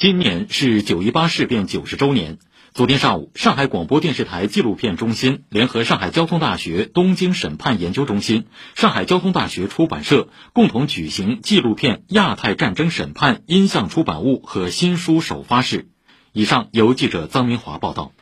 今年是九一八事变九十周年。昨天上午，上海广播电视台纪录片中心联合上海交通大学、东京审判研究中心、上海交通大学出版社共同举行纪录片《亚太战争审判》音像出版物和新书首发式。以上由记者臧明华报道。